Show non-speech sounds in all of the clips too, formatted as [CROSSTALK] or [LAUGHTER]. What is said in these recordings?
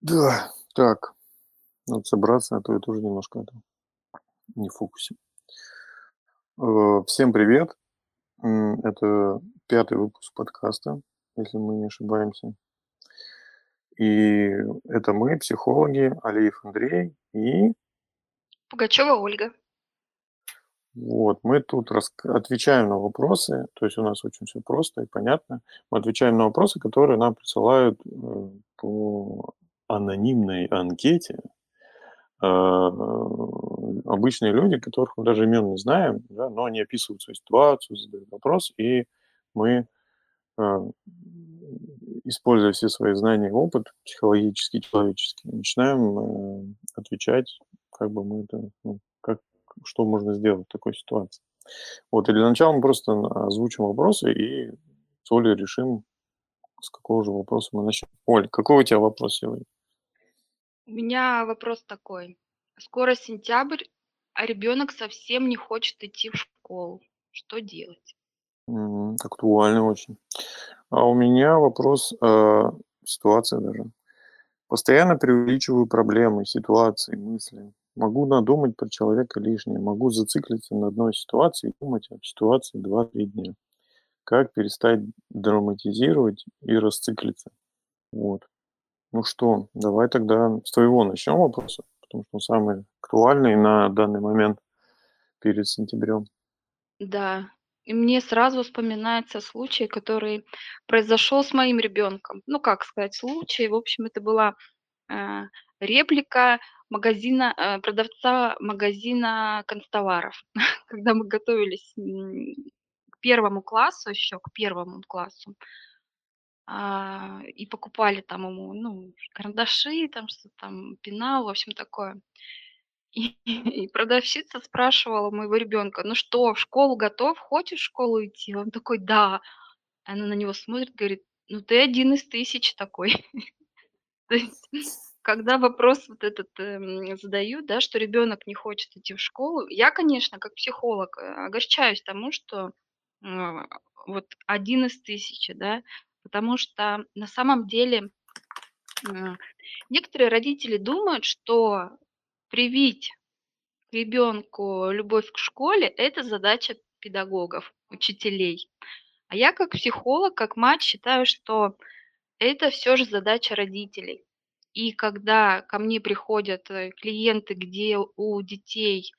Да, так, надо собраться, а то я тоже немножко это, не в фокусе. Э, Всем привет. Это пятый выпуск подкаста, если мы не ошибаемся. И это мы, психологи, Алиев Андрей. И Пугачева Ольга. вот мы тут раска- отвечаем на вопросы. То есть у нас очень все просто и понятно. Мы отвечаем на вопросы, которые нам присылают э, по анонимной анкете э, обычные люди, которых мы даже имен не знаем, да, но они описывают свою ситуацию, задают вопрос, и мы, э, используя все свои знания и опыт психологический, человеческий, начинаем э, отвечать, как бы мы это, ну, как, что можно сделать в такой ситуации. Вот, и для начала мы просто озвучим вопросы и с Олей решим, с какого же вопроса мы начнем. Оль, какой у тебя вопрос сегодня? У меня вопрос такой. Скоро сентябрь, а ребенок совсем не хочет идти в школу. Что делать? Мгм. Актуально очень. А у меня вопрос, э, ситуация даже. Постоянно преувеличиваю проблемы, ситуации, мысли. Могу надумать про человека лишнее, могу зациклиться на одной ситуации и думать об ситуации два-три дня. Как перестать драматизировать и расциклиться? Вот. Ну что, давай тогда с твоего начнем вопроса, потому что он самый актуальный на данный момент перед сентябрем. Да, и мне сразу вспоминается случай, который произошел с моим ребенком. Ну, как сказать, случай. В общем, это была э, реплика магазина, э, продавца магазина констоваров. [LAUGHS] Когда мы готовились к первому классу, еще к первому классу, а, и покупали там ему, ну, карандаши, там что-то там, пенал, в общем, такое. И [LAUGHS] и продавщица спрашивала моего ребенка: "Ну что, в школу готов? Хочешь в школу идти?" Он такой: "Да". Она на него смотрит, говорит: "Ну, ты один из тысяч такой". [LAUGHS] То есть, когда вопрос вот этот, эм, задают, да, что ребенок не хочет идти в школу, я, конечно, как психолог, э, огорчаюсь тому, что, а, вот один из тысячи, да. Потому что на самом деле, некоторые родители думают, что привить ребенку любовь к школе- это задача педагогов, учителей. А я как психолог, как мать считаю, что это все же задача родителей. И когда ко мне приходят, э, клиенты, где у детей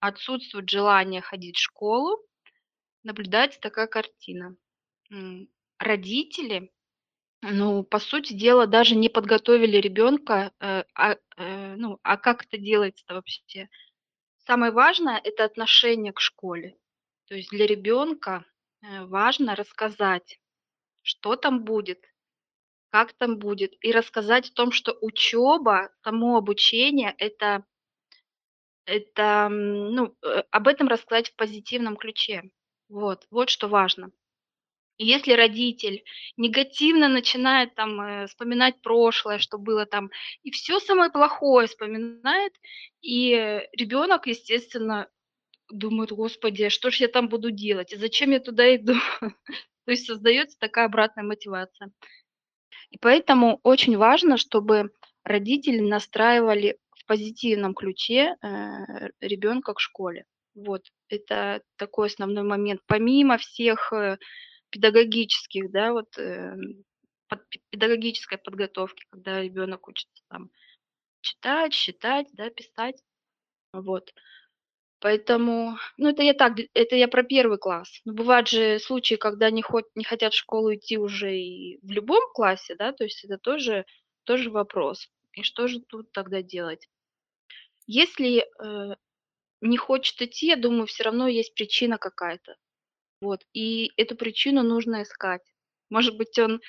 отсутствует желание ходить в школу, наблюдается такая картина. Родители, ну, по сути дела, даже не подготовили ребенка, э, а, э, ну, а как это делается вообще? Самое важное- это отношение к школе. То есть для ребенка, э, важно рассказать, что там будет, как там будет, и рассказать о том, что учеба, само обучение- это это, ну, э, об этом рассказать в позитивном ключе. Вот, вот что важно. И если родитель негативно начинает там, э, вспоминать прошлое, что было там, и все самое плохое вспоминает, и, э, ребенок, естественно, Думают: "Господи, а что ж я там буду делать? И зачем я туда иду?" [LAUGHS] То есть создается такая обратная мотивация. И поэтому очень важно, чтобы родители настраивали в позитивном ключе, э, ребенка к школе. Вот это такой основной момент. Помимо всех, педагогических, да, вот, эм, под пе педагогической подготовки, когда ребенок учится там читать, считать, да, писать. Вот. Поэтому, ну, это я так, это я про первый класс. Но бывают же случаи, когда не хот не хотят в школу идти уже и в любом классе, да, то есть это тоже тоже вопрос. И что же тут тогда делать? Если, э, не хочет идти, я думаю, все равно есть причина какая-то. Вот, и эту причину нужно искать. Может быть, он,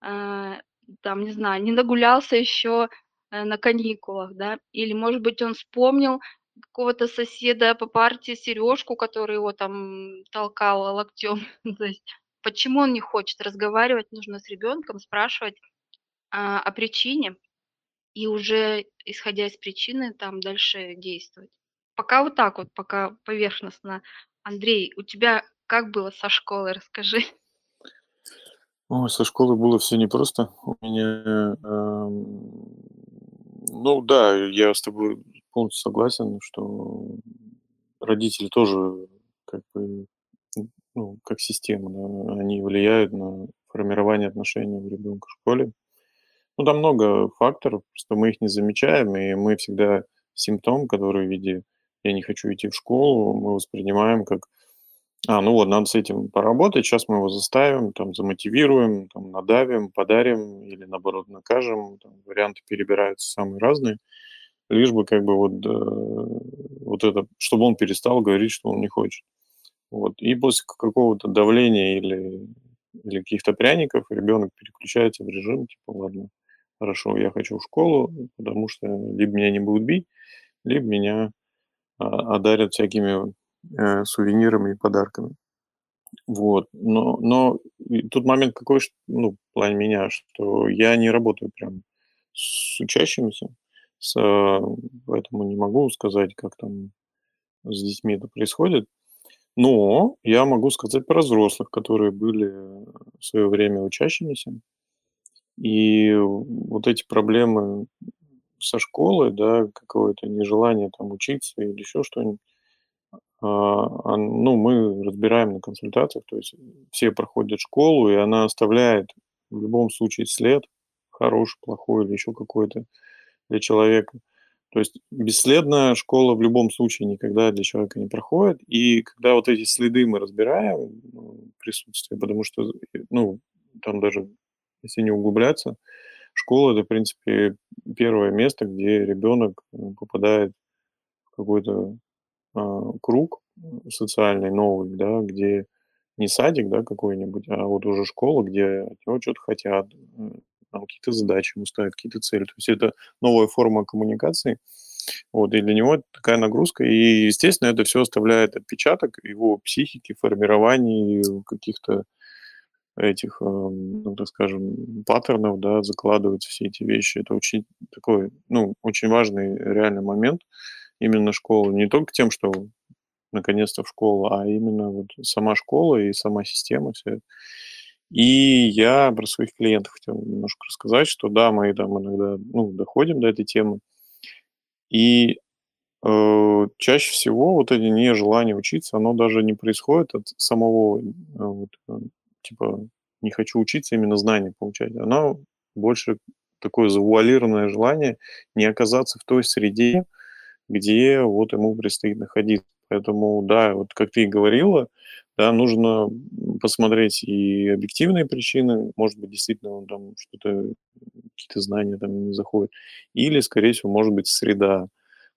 а, там, не знаю, не нагулялся еще, э, на каникулах, да, или, может быть, он вспомнил какого-то соседа по парте Сережку, который его там толкал локтем. [LAUGHS] То есть почему он не хочет? Разговаривать нужно с ребенком, спрашивать, а, о причине и уже, исходя из причины, там дальше действовать. Пока вот так вот, пока поверхностно. Андрей, у тебя как было со школой? Расскажи. [LAUGHS] Ой, со школы было все непросто. У меня, эм, Ну да, я с тобой полностью согласен, что родители тоже как бы, ну, как система, да, они влияют на формирование отношений у ребенка в школе. Ну, там много факторов, просто мы их не замечаем, и мы всегда симптом, который в виде "я не хочу идти в школу", мы воспринимаем как: "А, ну вот, надо с этим поработать, щас мы его заставим, там, замотивируем, там, надавим, подарим или, наоборот, накажем". Там варианты перебираются самые разные, лишь бы как бы вот, э, вот это, чтобы он перестал говорить, что он не хочет. Вот. И после какого-то давления или или каких-то пряников ребенок переключается в режим типа: "Ладно, хорошо, я хочу в школу, потому что либо меня не будут бить, либо меня, а, одарят всякими, э, сувенирами и подарками". Вот. Но но тут момент какой, ш ну, в плане меня, что я не работаю прям с учащимися, с а, поэтому не могу сказать, как там с детьми это происходит. Но я могу сказать про взрослых, которые были в свое время учащимися. И вот эти проблемы со школой, да, какое-то нежелание там учиться или еще что-нибудь, ну, мы разбираем на консультациях. То есть все проходят школу, и она оставляет в любом случае след, хороший, плохой или еще какой-то для человека. То есть бесследно школа в любом случае никогда для человека не проходит. И когда вот эти следы мы разбираем, ну, присутствие, потому что, э, ну, там даже если не углубляться, школа- это, в принципе, первое место, где ребенок, м, попадает в какой-то, а, круг, м, социальный новый, да, где не садик, да, какой-нибудь, а вот уже школа, где от него чё-то хотят, какие-то задачи ему ставят, какие-то цели. То есть это новая форма коммуникации. Вот, и для него это такая нагрузка. И, естественно, это всё оставляет отпечаток его психике, формировании каких-то этих, ам, ну, так скажем, паттернов, да, закладываются все эти вещи. Это очень такой, ну, очень важный реальный момент именно школы. Не только тем, что наконец-то в школу, а именно вот сама школа и сама система, эта. И я про своих клиентов хотел немножко рассказать, что да, мы там иногда, ну, доходим до этой темы. И, э, чаще всего вот это нежелание учиться, оно даже не происходит от самого, а, вот, э, типа "не хочу учиться", именно знания получать. Оно больше такое завуалированное желание не оказаться в той среде, где вот ему предстоит находиться. Поэтому да, вот как ты и говорила, да, нужно, посмотреть и объективные причины. Может быть, действительно он там что-то, какие-то знания там не заходят. Или, скорее всего, может быть, среда.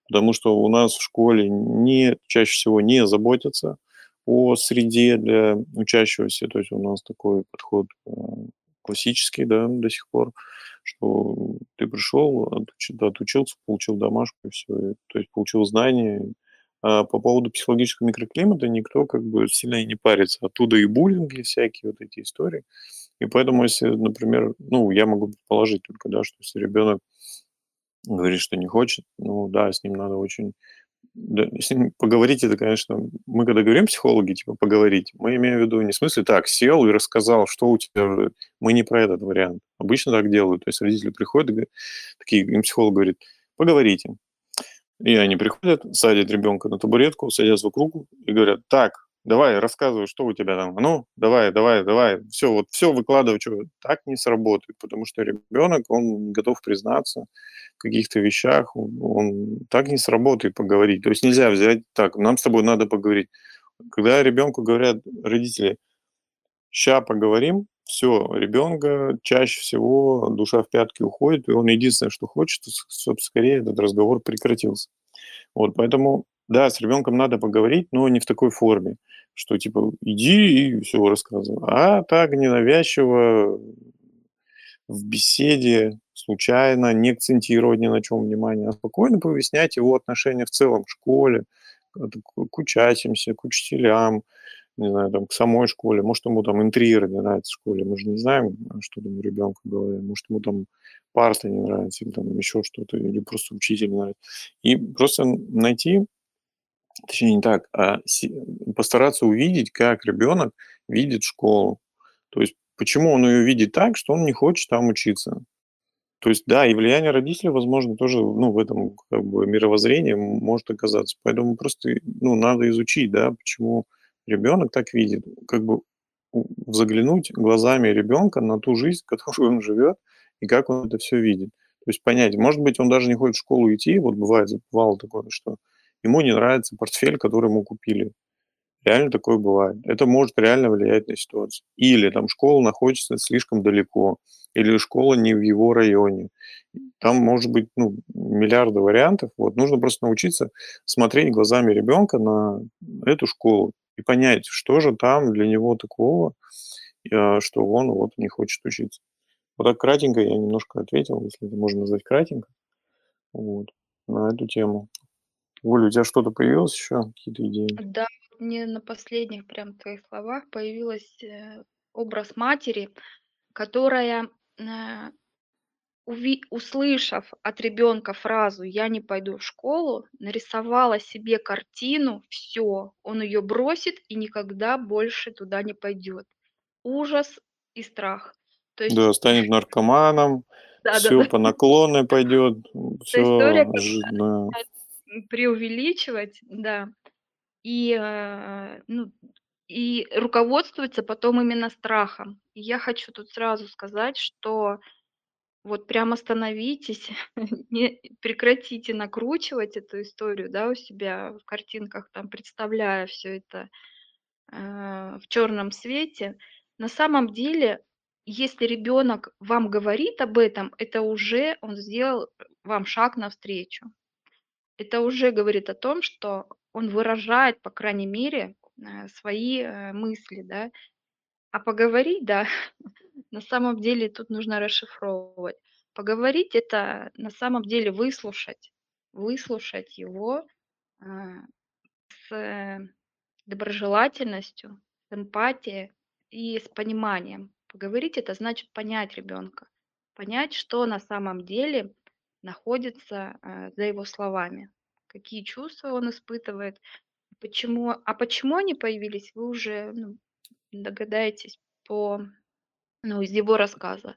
Потому что у нас в школе не чаще всего не заботятся о среде для учащегося. То есть у нас такой подход, а, классический, да, до сих пор, что ты пришел, отуч отучился, получил домашку и всё. И то есть получил знания. А по поводу психологического микроклимата никто как бы сильно и не парится. Оттуда и буллинги всякие, вот эти истории. И поэтому, если, например, ну, я могу предположить только, да, что если ребенок говорит, что не хочет, ну да, с ним надо очень да, поговорить- это, конечно мы когда говорим, психологи, типа поговорить, мы имеем в виду не в смысле так сел и рассказал, что у тебя Мы не про этот вариант. Обычно так делают. То есть родители приходят говорят, такие, им психолог говорит: "Поговорите". И они приходят, садят ребенка на табуретку, садятся вокруг и говорят: "Так, давай, рассказывай, что у тебя там. Ну, давай, давай, давай, всё, вот всё выкладывай, чё". Так не сработает, потому что ребенок, он готов признаться в каких-то вещах. Он он так не сработает поговорить. То есть нельзя взять так: "Нам с тобой надо поговорить". Когда ребенку говорят родители: "Ща поговорим", всё, ребенка чаще всего душа в пятки уходит, и он единственное, что хочет, с чтоб скорее этот разговор прекратился. Вот поэтому, да, с ребенком надо поговорить, но не в такой форме, что типа иди и всё рассказывай, а так ненавязчиво, в беседе, случайно, не акцентировать ни на чём внимание, а спокойно повыяснять его отношение в целом к школе, к учащимся, к учителям, не знаю, там, к самой школе. Может, ему там интерьеры не нравятся в школе. Мы же не знаем, что там у ребенка голове. Может, ему там парты не нравятся или там еще что-то, или просто учитель не нравится. И просто найти, точнее не так, а постараться увидеть, как ребенок видит школу. То есть почему он ее видит так, что он не хочет там учиться. То есть, да, и влияние родителей, возможно, тоже, ну, в этом как бы мировоззрении может оказаться. Поэтому просто, ну, надо изучить, да, почему ребенок так видит. Как бы заглянуть глазами ребенка на ту жизнь, которую он живет, и как он это все видит. То есть понять, может быть, он даже не хочет в школу идти, вот бывает, бывало такое, что ему не нравится портфель, который ему купили. Реально такое бывает. Это может реально влиять на ситуацию. Или там школа находится слишком далеко, или школа не в его районе. Там может быть ну, миллиарды вариантов. Вот нужно просто научиться смотреть глазами ребенка на эту школу и понять, что же там для него такого, э, что он вот не хочет учиться. Вот так кратенько я немножко ответил, если это можно назвать кратенько, вот, на эту тему. Оля, у тебя что-то появилось еще, какие-то идеи? Да, мне на последних прям твоих словах появилась э, образ матери, которая, э, услышав от ребенка фразу «я не пойду в школу», нарисовала себе картину, все, он ее бросит и никогда больше туда не пойдет. Ужас и страх. То есть... Да, станет наркоманом, да, [LAUGHS] все да, да. по наклонной пойдет, все [LAUGHS] история, да. [LAUGHS] преувеличивать, да и, э, ну, и руководствуется потом именно страхом. И я хочу тут сразу сказать, что вот прям остановитесь, [LAUGHS] не прекратите накручивать эту историю, да, у себя в картинках, там, представляя все это э, в черном свете. На самом деле, если ребенок вам говорит об этом, это уже он сделал вам шаг навстречу. Это уже говорит о том, что он выражает, по крайней мере, э, свои э, мысли, да. А поговорить, да, [LAUGHS] на самом деле тут нужно расшифровывать. Поговорить это на самом деле выслушать, выслушать его а, с доброжелательностью, с эмпатией и с пониманием. Поговорить это значит понять ребенка, понять, что на самом деле находится а, за его словами какие чувства он испытывает, почему, а почему они появились, вы уже ну, догадаетесь по, ну, из его рассказа.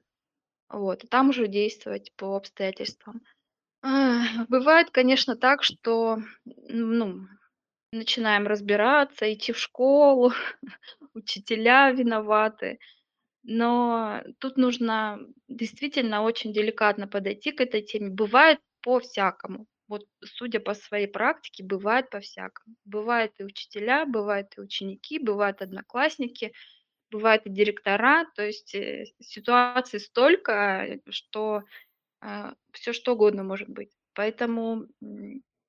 Вот, и там уже действовать по обстоятельствам. А, бывает, конечно, так, что ну, начинаем разбираться, идти в школу, [LAUGHS] учителя виноваты. Но тут нужно действительно очень деликатно подойти к этой теме. Бывает по-всякому вот судя по своей практике, бывает по-всякому. Бывают и учителя, бывают и ученики, бывают одноклассники, бывают и директора. То есть э, ситуаций столько, что э, все что угодно может быть. Поэтому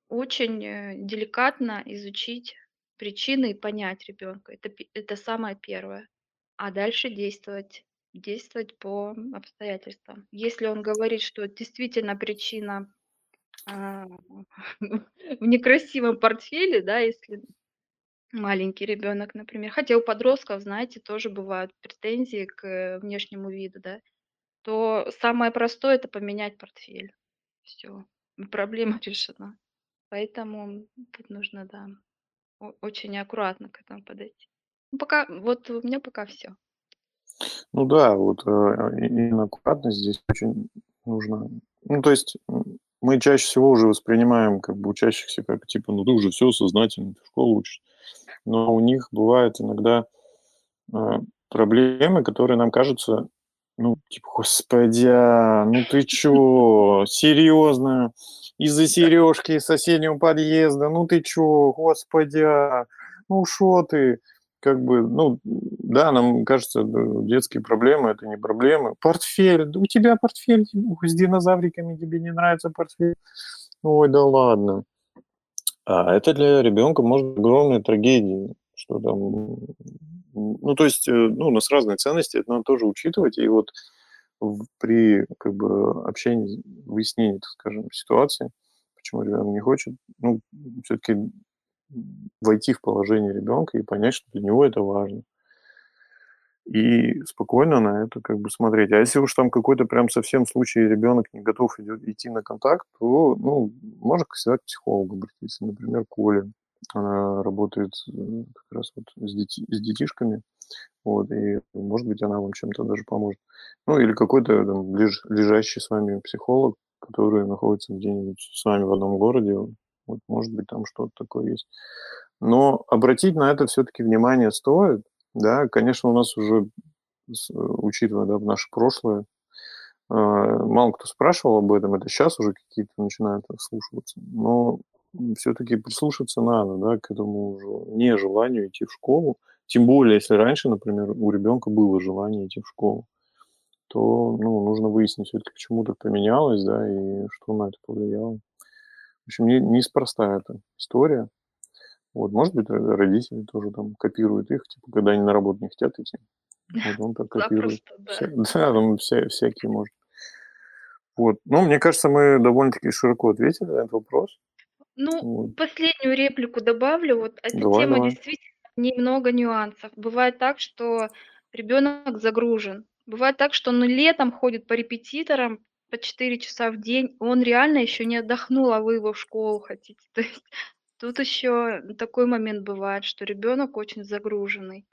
очень э, деликатно изучить причины и понять ребенка. Это, это самое первое. А дальше действовать действовать по обстоятельствам. Если он говорит, что действительно причина а, [LAUGHS] в некрасивом портфеле, да, если маленький ребенок, например. Хотя у подростков, знаете, тоже бывают претензии к внешнему виду, да. То самое простое это поменять портфель. Все, проблема [LAUGHS] решена. Поэтому тут нужно, да, очень аккуратно к этому подойти. Ну, пока, вот у меня пока все. Ну да, вот э, именно аккуратность здесь очень нужно. Ну, то есть мы чаще всего уже воспринимаем как бы учащихся как типа, ну ты уже все сознательно, ты в школу учишь. Но у них бывают иногда э, проблемы, которые нам кажутся, ну, типа, господи, а, ну ты чё, [LAUGHS] серьезно, из-за сережки из соседнего подъезда, ну ты чё, господи, а, ну шо ты, как бы, ну, да, нам кажется, детские проблемы это не проблемы. Портфель, у тебя портфель с динозавриками, тебе не нравится портфель? Ой, да ладно. А это для ребенка может быть огромная трагедия, что там, ну, то есть, э, ну, у нас разные ценности, это надо тоже учитывать, и вот при как бы общении, выяснении, так скажем, ситуации, почему ребенок не хочет, ну, все-таки войти в положение ребенка и понять, что для него это важно. И спокойно на это как бы смотреть. А если уж там какой-то прям совсем случай, ребенок не готов идти на контакт, то, ну, можно всегда к психологу обратиться. Например, Коля. Она работает как раз вот с, дети, с детишками. Вот, и, может быть, она вам чем-то даже поможет. Ну, или какой-то там леж лежащий с вами психолог, который находится где-нибудь с вами в одном городе. Вот, может быть, там что-то такое есть. Но обратить на это все-таки внимание стоит. Да, конечно, у нас уже, с учитывая, да, наше прошлое, а, мало кто спрашивал об этом. Это сейчас уже какие-то начинают вслушиваться. Но все-таки прислушаться надо, да, к этому уже нежеланию идти в школу. Тем более, если раньше, например, у ребенка было желание идти в школу, то ну, нужно выяснить все-таки, почему так поменялось, да, и что на это повлияло. В общем, не, неспроста эта история. Вот, может быть, родители тоже там копируют их, типа, когда они на работу не хотят идти. Вот он так [LAUGHS] копирует. да. Вся, [LAUGHS] да, там вся, всякие может. Вот. Ну, мне кажется, мы довольно-таки широко ответили на этот вопрос. Ну, вот. последнюю реплику добавлю. Вот эта давай, тема давай. действительно немного нюансов. Бывает так, что ребенок загружен. Бывает так, что он летом ходит по репетиторам по 4 часа в день, он реально еще не отдохнул, а вы его в школу хотите. [LAUGHS] То есть тут еще такой момент бывает, что ребенок очень загруженный.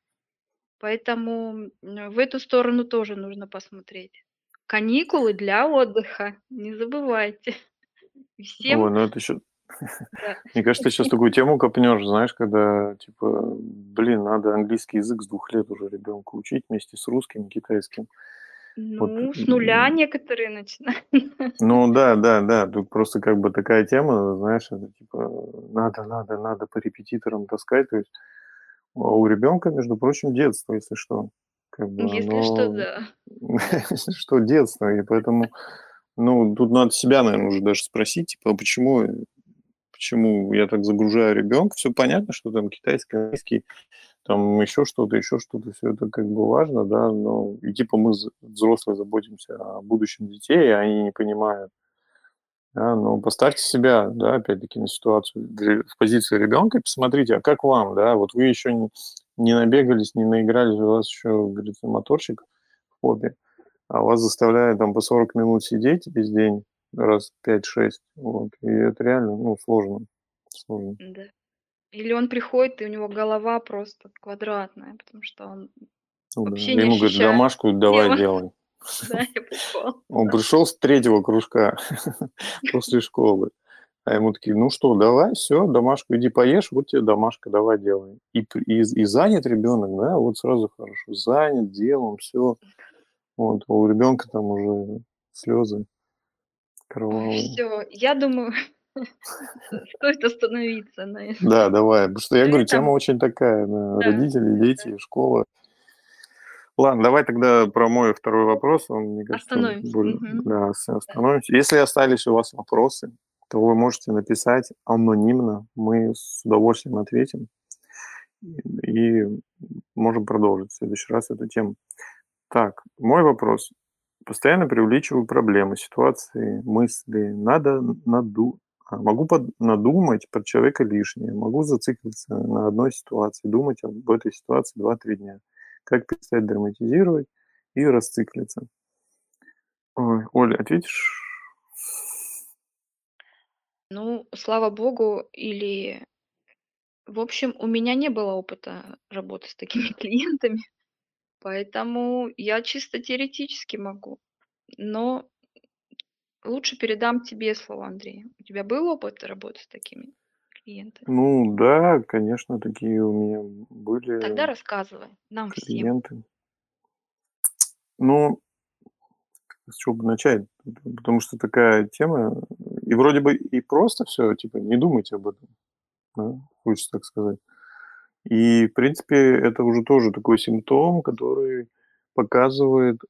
Поэтому в эту сторону тоже нужно посмотреть. Каникулы для отдыха, не забывайте. [LAUGHS] Всем... Ой, ну это еще да. [LAUGHS] Мне кажется, ты сейчас такую тему копнешь, знаешь, когда, типа, блин, надо английский язык с двух лет уже ребенку учить вместе с русским китайским. Ну, вот. с нуля некоторые начинают. Ну, [LAUGHS] да, да, да. Тут просто как бы такая тема, знаешь, это типа, надо, надо, надо по репетиторам таскать. То есть а у ребенка, между прочим, детство, если что. Как бы если оно... что, да. [LAUGHS] если что, детство. И поэтому, ну, тут надо себя, наверное, уже даже спросить, типа, а почему почему я так загружаю ребенка. Все понятно, что там китайский, английский, там еще что-то, еще что-то, все это как бы важно, да, но и типа мы взрослые заботимся о будущем детей, и они не понимают. Да, но поставьте себя, да, опять-таки, на ситуацию в позиции ребенка и посмотрите, а как вам, да, вот вы еще не, не набегались, не наигрались, у вас еще, говорится, моторчик в хобби, а вас заставляют там по 40 минут сидеть весь день, раз 5-6. Вот. И это реально, ну, сложно. Сложно. Да. Или он приходит, и у него голова просто квадратная, потому что он ну, да. вообще не Ему говорят, домашку давай делай. [LAUGHS] Да, я пришел. [LAUGHS] Он пришел с третьего кружка [LAUGHS] после школы. А ему такие, ну что, давай, все, домашку, иди поешь, вот тебе домашка, давай делай. И, и, и занят ребенок, да, вот сразу хорошо, занят делом, все. Вот, у ребенка там уже слезы. Кровавые. Все, я думаю, [LAUGHS] стоит остановиться на этом. Да, давай. Потому что я говорю, тема очень такая. Родители, дети, школа. Ладно, давай тогда про мой второй вопрос. Он, мне кажется, остановимся. Более... Угу. Да, остановимся. Если остались у вас вопросы, то вы можете написать анонимно. Мы с удовольствием ответим. И можем продолжить в следующий раз эту тему. Так, мой вопрос. Постоянно преувеличиваю проблемы, ситуации, мысли. Надо наду... А, могу под... надумать про человека лишнее. Могу зациклиться на одной ситуации, думать об этой ситуации 2-3 дня. Как перестать драматизировать и расциклиться. Ой, Оля, ответишь? Ну, слава богу, или... В общем, у меня не было опыта работы с такими [LAUGHS] клиентами. Поэтому я чисто теоретически могу. Но лучше передам тебе слово, Андрей. У тебя был опыт работы с такими клиентами? Ну да, конечно, такие у меня были Тогда рассказывай нам всем. клиенты. Ну, с чего бы начать? Потому что такая тема, и вроде бы и просто все, типа, не думайте об этом, да, хочется так сказать. И, в принципе, это уже тоже такой симптом, который показывает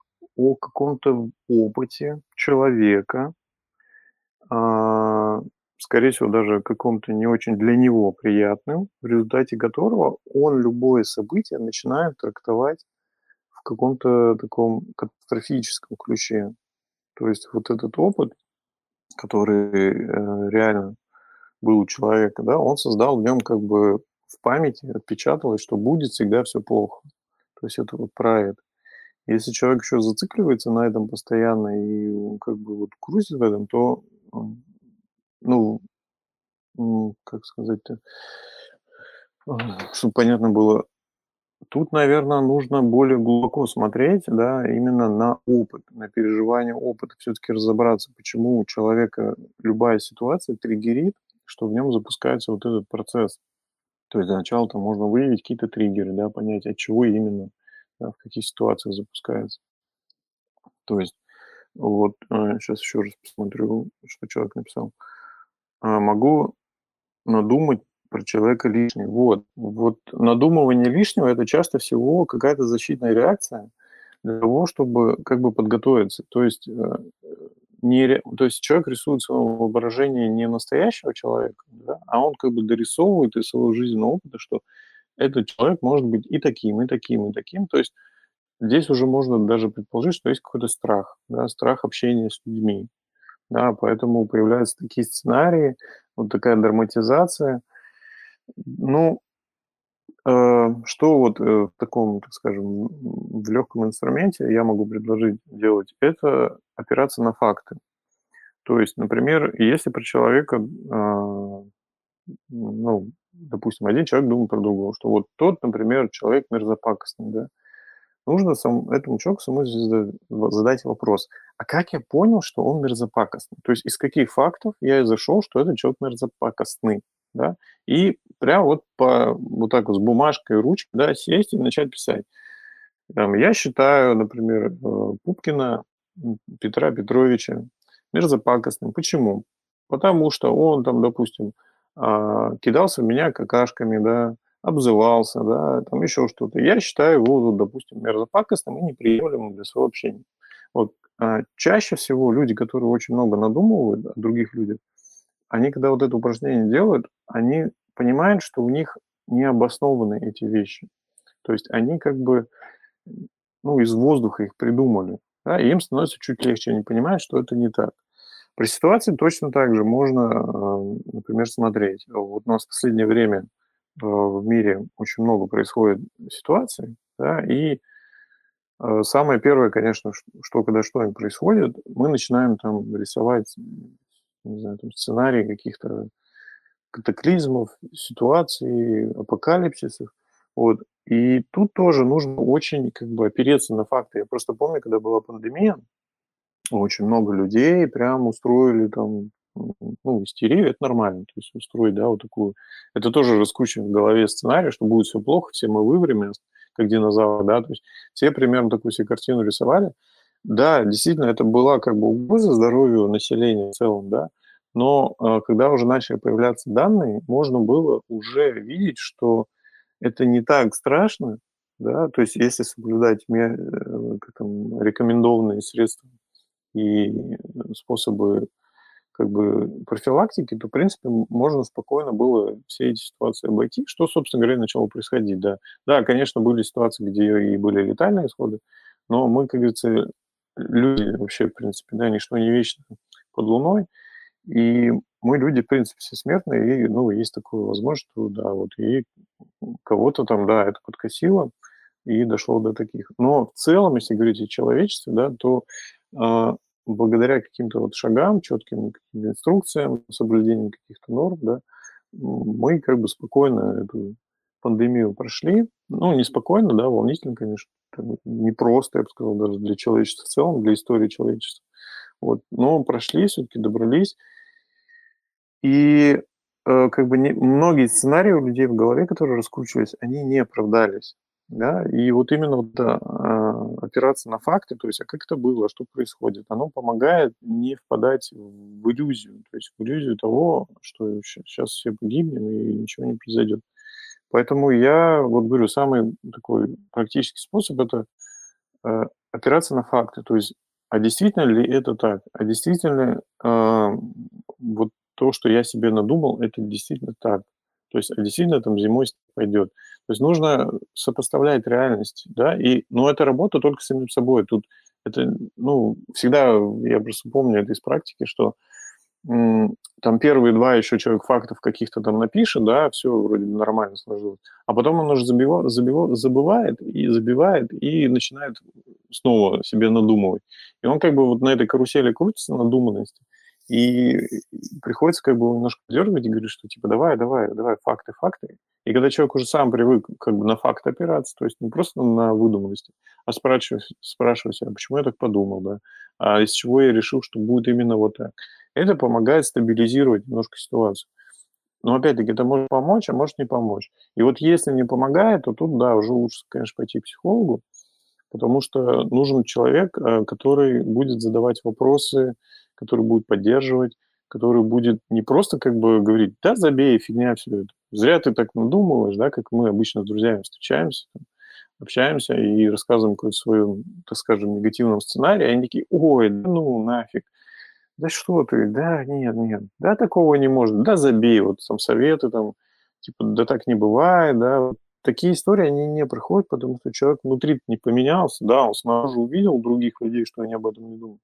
о каком-то опыте человека, а, скорее всего, даже каком-то не очень для него приятным, в результате которого он любое событие начинает трактовать в каком-то таком катастрофическом ключе. То есть вот этот опыт, который э, реально был у человека, да, он создал в нем как бы в памяти отпечаталось, что будет всегда все плохо. То есть это вот про это. Если человек еще зацикливается на этом постоянно и как бы вот крутит в этом, то, ну, как сказать-то, чтобы понятно было, Тут, наверно, нужно более глубоко смотреть, да, именно на опыт, на переживание опыта. Всё-таки разобраться, почему у человека любая ситуация триггерит, что в нём запускается вот этот процесс. То есть для начала там можно выявить какие-то триггеры, да, понять, от чего именно, в каких ситуациях запускается. То есть вот, э, щас ещё раз посмотрю, что человек написал. А, могу надумать про человека лишнее. Вот. Вот надумывание лишнего- это часто всего какая-то защитная реакция для того, чтобы как бы подготовиться. То есть, э, не то есть человек рисует в своём воображении не настоящего человека, да, а он как бы дорисовывает из своего жизненного опыта, что этот человек может быть и таким, и таким, и таким. То есть здесь уже можно даже предположить, что есть какой-то страх, да, страх общения с людьми. Да, поэтому появляются такие сценарии, вот такая драматизация. Ну, э, что вот, э, в таком, так скажем, в лёгком инструменте я могу предложить делать- это опираться на факты. То есть, например, если про человека, а, ну, допустим, один человек думает про другого, что вот тот, например, человек мерзопакостный, да. Нужно сам этому человеку самому зада задать вопрос: "А как я понял, что он мерзопакостный?" То есть из каких фактов я изошёл, что этот человек мерзопакостный, да? И прям вот по вот так вот с бумажкой и ручкой, да, сесть и начать писать. Там я считаю, например, э, Пупкина, Петра Петровича мерзопакостным. Почему? Потому что он там, допустим, а, кидался в меня какашками, да, обзывался, да, там ещё что-то. Я считаю его, вот, допустим, мерзопакостным и неприемлемым для своего общения. Вот, а, чаще всего люди, которые очень много надумывают о других людях, они, когда вот это упражнение делают, они понимают, что у них не обоснованы эти вещи. То есть они как бы, ну, из воздуха их придумали, да, и им становится чуть легче. Они понимают, что это не так. При ситуации точно так же можно, а, например, смотреть. Вот у нас в последнее время, а, в мире очень много происходит ситуаций, да, и, а, самое первое, конечно, что когда что-нибудь происходит, мы начинаем там рисовать, не знаю, там сценарии каких-то катаклизмов, ситуаций, апокалипсисов. Вот. И тут тоже нужно очень как бы опереться на факты. Я просто помню, когда была пандемия, очень много людей прям устроили там, ну, истерию. Это нормально, то есть устроить, да, вот такую. Это тоже раскручивать в голове сценарий, что будет всё плохо, все мы вымрем, как динозавры, да. То есть все примерно такую себе картину рисовали. Да, действительно, это была как бы угроза здоровью населения в целом, да, но, а, когда уже начали появляться данные, можно было уже видеть, что это не так страшно, да. То есть если соблюдать э, рекомендованные средства и способы как бы профилактики, то, в принципе, можно спокойно было все эти ситуации обойти, что, собственно говоря, начало происходить, да. Да, конечно, были ситуации, где и были летальные исходы, но мы, как говорится, люди вообще, в принципе, да, ничто не вечно под луной. И мы люди, в принципе, все смертные, и, ну, есть такое возможность, что да, вот и кого-то там, да, это подкосило и дошло до таких. Но в целом, если говорить о человечестве, да, то, благодаря каким-то вот шагам, каким-то инструкциям, соблюдению каких-то норм, да, мы как бы спокойно эту пандемию прошли. Ну, не спокойно, да, волнительно, конечно, там непросто, я бы сказал, даже для человечества в целом, для истории человечества. Вот, но прошли, всё-таки добрались. И, э, как бы не многие сценарии у людей в голове, которые раскручивались, они не оправдались, да. И вот именно вот, да, а, опираться на факты, то есть: а как это было, что происходит, оно помогает не впадать в иллюзию, то есть в иллюзию того, что щас все погибнем и ничего не произойдет. Поэтому я вот говорю, самый такой практический способ- это, э, опираться на факты. То есть, а действительно ли это так? А действительно, а, вот то, что я себе надумал, это действительно так? То есть, а действительно там зимой пойдет? То есть нужно сопоставлять реальность, да, и но это работа только с самим собой. Тут это, ну, всегда, я просто помню это из практики, что, там первые 2 еще человек фактов каких-то там напишет, да, всё вроде нормально сложилось, а потом он уже забива забива забывает и забивает, и начинает снова себе надумывать. И он как бы вот на этой карусели крутится надуманности, И приходится как бы немножко дергать и говорить, что типа давай, давай, давай, факты, факты. И когда человек уже сам привык как бы на факты опираться, то есть не просто на выдуманности, а спрашивать, спрашивать себя, почему я так подумал, да, а из чего я решил, что будет именно вот так. Это помогает стабилизировать немножко ситуацию. Но опять-таки это может помочь, а может не помочь. И вот если не помогает, то тут, да, уже лучше, конечно, пойти к психологу, потому что нужен человек, э, который будет задавать вопросы, который будет поддерживать, который будет не просто как бы говорить, да, забей, фигня все это. Зря ты так надумываешь, да, как мы обычно с друзьями встречаемся, там, общаемся и рассказываем какой-то свой, так скажем, негативном сценарии, а они такие, ой, да ну нафиг, да что ты, да нет, нет, да такого не может, да забей, вот там советы, там, типа, да так не бывает, да, такие истории, они не проходят, потому что человек внутри не поменялся, да, он снаружи увидел других людей, что они об этом не думают,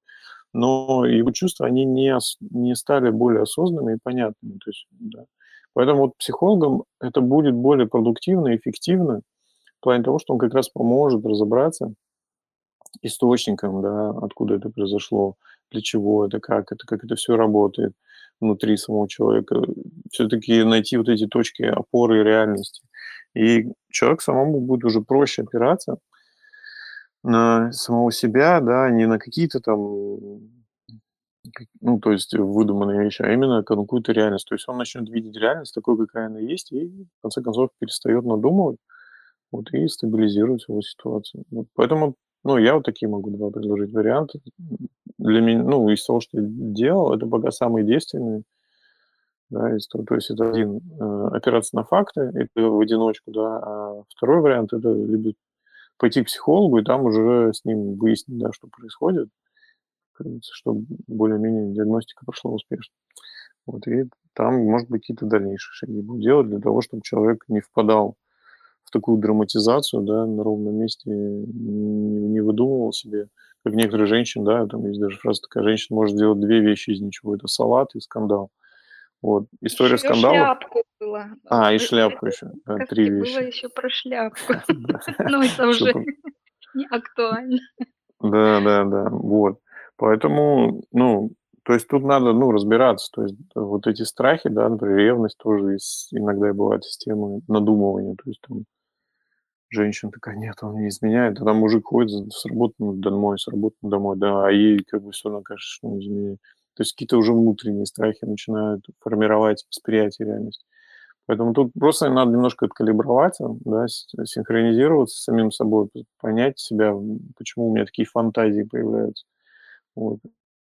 но его чувства, они не, не стали более осознанными и понятными, то есть, да. Поэтому вот психологам это будет более продуктивно, эффективно, в плане того, что он как раз поможет разобраться источником, да, откуда это произошло, для чего это, как это, как это все работает внутри самого человека. Все-таки найти вот эти точки опоры реальности. И человек самому будет уже проще опираться на самого себя, да, не на какие-то там, ну, то есть выдуманные вещи, а именно какую-то реальность. То есть он начнет видеть реальность такой, какая она есть, и в конце концов перестает надумывать, вот, и стабилизирует свою ситуацию. Вот, поэтому ну, я вот такие могу два предложить варианты. Для меня, ну, из того, что я делал, это пока самые действенные. Да, из того, то есть это один, э, опираться на факты, это в одиночку, да, а второй вариант это либо пойти к психологу и там уже с ним выяснить, да, что происходит, чтобы более-менее диагностика прошла успешно. Вот, и там, может быть, какие-то дальнейшие шаги будут делать для того, чтобы человек не впадал в такую драматизацию, да, на ровном месте не, не выдумывал себе, как некоторые женщины, да, там есть даже фраза такая, женщина может сделать две вещи из ничего, это салат и скандал. Вот. История еще скандала. шляпку была. А, и шляпку еще. Да, три вещи. Было еще про шляпку. [LAUGHS] [LAUGHS] Ну, это уже [LAUGHS] не актуально. Да, да, да. Вот. Поэтому, ну, то есть тут надо, ну, разбираться. То есть вот эти страхи, да, например, ревность тоже иногда бывает система надумывания. То есть там женщина такая, нет, он не изменяет, а там мужик ходит с работы домой, с работы домой, да, а ей как бы все равно что он изменяет. То есть какие-то уже внутренние страхи начинают формировать восприятие реальности. Поэтому тут просто надо немножко откалиброваться, да, синхронизироваться с самим собой, понять себя, почему у меня такие фантазии появляются. Вот.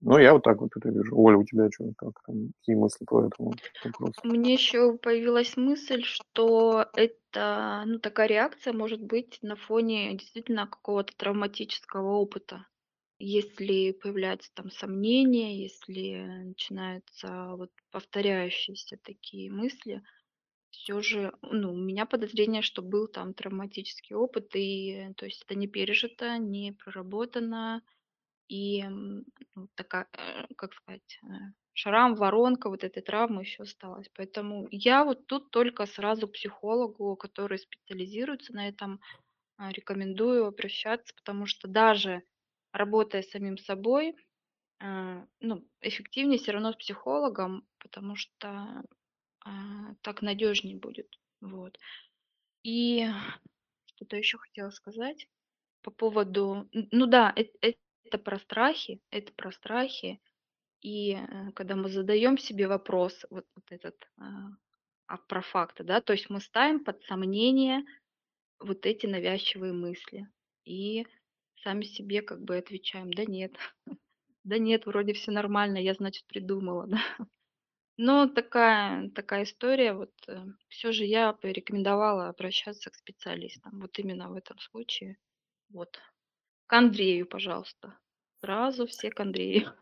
Ну, я вот так вот это вижу. Оля, у тебя что, как там, какие мысли по этому вопросу? Мне еще появилась мысль, что это, ну, такая реакция может быть на фоне действительно какого-то травматического опыта. Если появляются там сомнения, если начинаются вот повторяющиеся такие мысли, все же, ну, у меня подозрение, что был там травматический опыт, и то есть это не пережито, не проработано, и ну, такая, э, как сказать, э, шрам, воронка вот этой травмы еще осталась. Поэтому я вот тут только сразу психологу, который специализируется на этом, а, рекомендую обращаться, потому что даже работая с самим собой, э, ну, эффективнее все равно с психологом, потому что а, так надежнее будет. Вот. И что-то еще хотела сказать по поводу, ну да, это про страхи, это про страхи. И э, когда мы задаем себе вопрос, вот, вот этот, а, а про факты, да, то есть мы ставим под сомнение вот эти навязчивые мысли и сами себе как бы отвечаем, да нет, [LAUGHS] да нет, вроде все нормально, я, значит, придумала, [LAUGHS] да. Но такая, такая история, вот э, все же я порекомендовала обращаться к специалистам, вот именно в этом случае. Вот. К Андрею, пожалуйста. Сразу все к Андрею.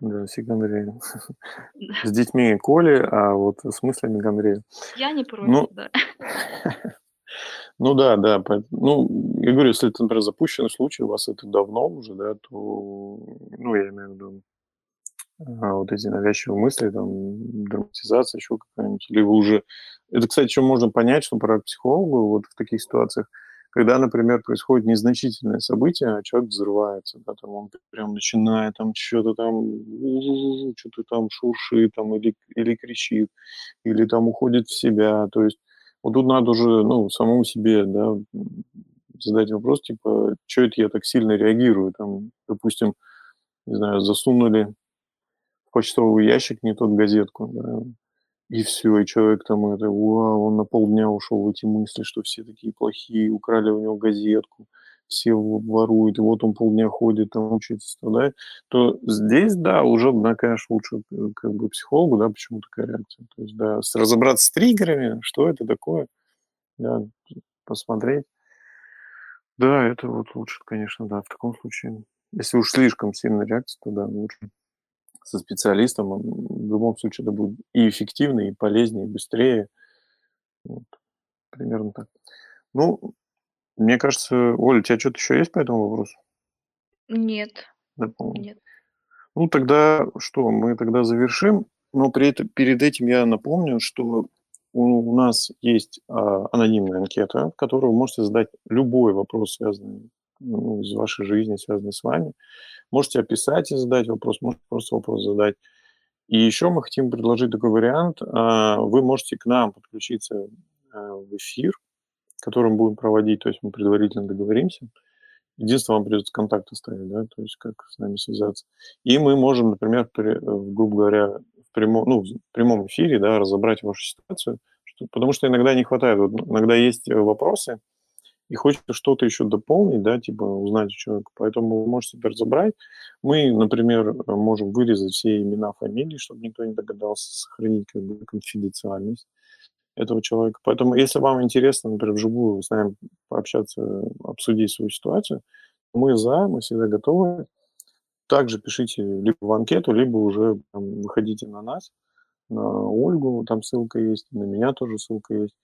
Да, все к Андрею. [LAUGHS] С детьми Коли, а вот с мыслями к Андрею. Я не против, ну, да. Ну да, да. Ну, я говорю, если это, например, запущенный случай, у вас это давно уже, да, то, ну, я имею в виду, а, вот эти навязчивые мысли, там, драматизация, еще какая-нибудь, либо уже... Это, кстати, что можно понять, что к психологу вот в таких ситуациях, Когда, например, происходит незначительное событие, а человек взрывается, да, там он прям начинает там что-то там, что-то там шуршит там или, или кричит, или там уходит в себя. То есть вот тут надо уже, ну, самому себе, да, задать вопрос, типа, что это я так сильно реагирую? Там, допустим, не знаю, засунули в почтовый ящик не тот газетку, да, и все, и человек там это, вау, он на полдня ушел в эти мысли, что все такие плохие, украли у него газетку, все воруют, и вот он полдня ходит, там учится, страдает, то здесь, да, уже, да, конечно, лучше э, как бы психологу, да, почему такая реакция. То есть, да, разобраться с триггерами, что это такое, да, посмотреть. Да, это вот лучше, конечно, да, в таком случае. Если уж слишком сильная реакция, то да, лучше со специалистом, в любом случае это будет и эффективнее, и полезнее, и быстрее. Вот. Примерно так. Ну, мне кажется, Оля, у тебя что-то еще есть по этому вопросу? Нет. Дополнить? Нет. Ну, тогда что, мы тогда завершим. Но при этом, перед этим я напомню, что у, у нас есть а, анонимная анкета, в которой вы можете задать любой вопрос, связанный ну, из вашей жизни, связанный с вами. Можете описать и задать вопрос, можете просто вопрос задать. И еще мы хотим предложить такой вариант. А, вы можете к нам подключиться а, в эфир, который мы будем проводить, то есть мы предварительно договоримся. Единственное, вам придется контакт оставить, да, то есть как с нами связаться. И мы можем, например, при, грубо говоря, в прямом, ну, в прямом эфире, да, разобрать вашу ситуацию, что, потому что иногда не хватает, вот, иногда есть вопросы, и хочется что-то еще дополнить, да, типа узнать человека. Поэтому вы можете это разобрать. Мы, например, можем вырезать все имена, фамилии, чтобы никто не догадался сохранить как бы конфиденциальность этого человека. Поэтому, если вам интересно, например, вживую с нами пообщаться, обсудить свою ситуацию, мы за, мы всегда готовы. Также пишите либо в анкету, либо уже там, выходите на нас, на Ольгу, там ссылка есть, на меня тоже ссылка есть.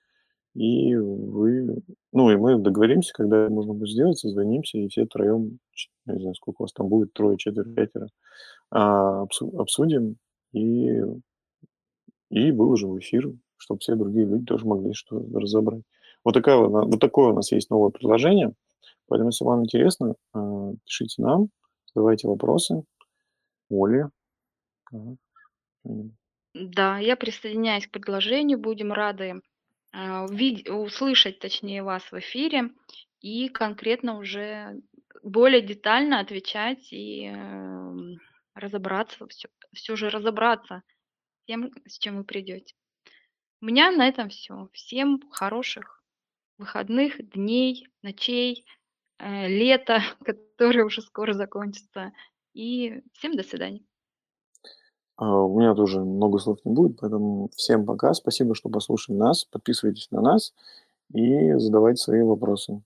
И вы, ну и мы договоримся, когда можно будет сделать, созвонимся, и все троем, не знаю, сколько у вас там будет, трое, четверо, пятеро, а, обсудим и, и выложим в эфир, чтобы все другие люди тоже могли что разобрать. Вот, такая, вот такое у нас есть новое предложение. Поэтому, если вам интересно, а, пишите нам, задавайте вопросы. Оля. Да, я присоединяюсь к предложению. Будем рады а, услышать, точнее, вас в эфире и конкретно уже более детально отвечать и эм, разобраться, все, все же разобраться тем, с чем вы придете. У меня на этом все. Всем хороших выходных дней, ночей, э, лета, [LAUGHS] которое уже скоро закончится. И всем до свидания. А, у меня тоже много слов не будет, поэтому всем пока. Спасибо, что послушали нас. Подписывайтесь на нас и задавайте свои вопросы.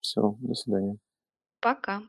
Все, до свидания. Пока.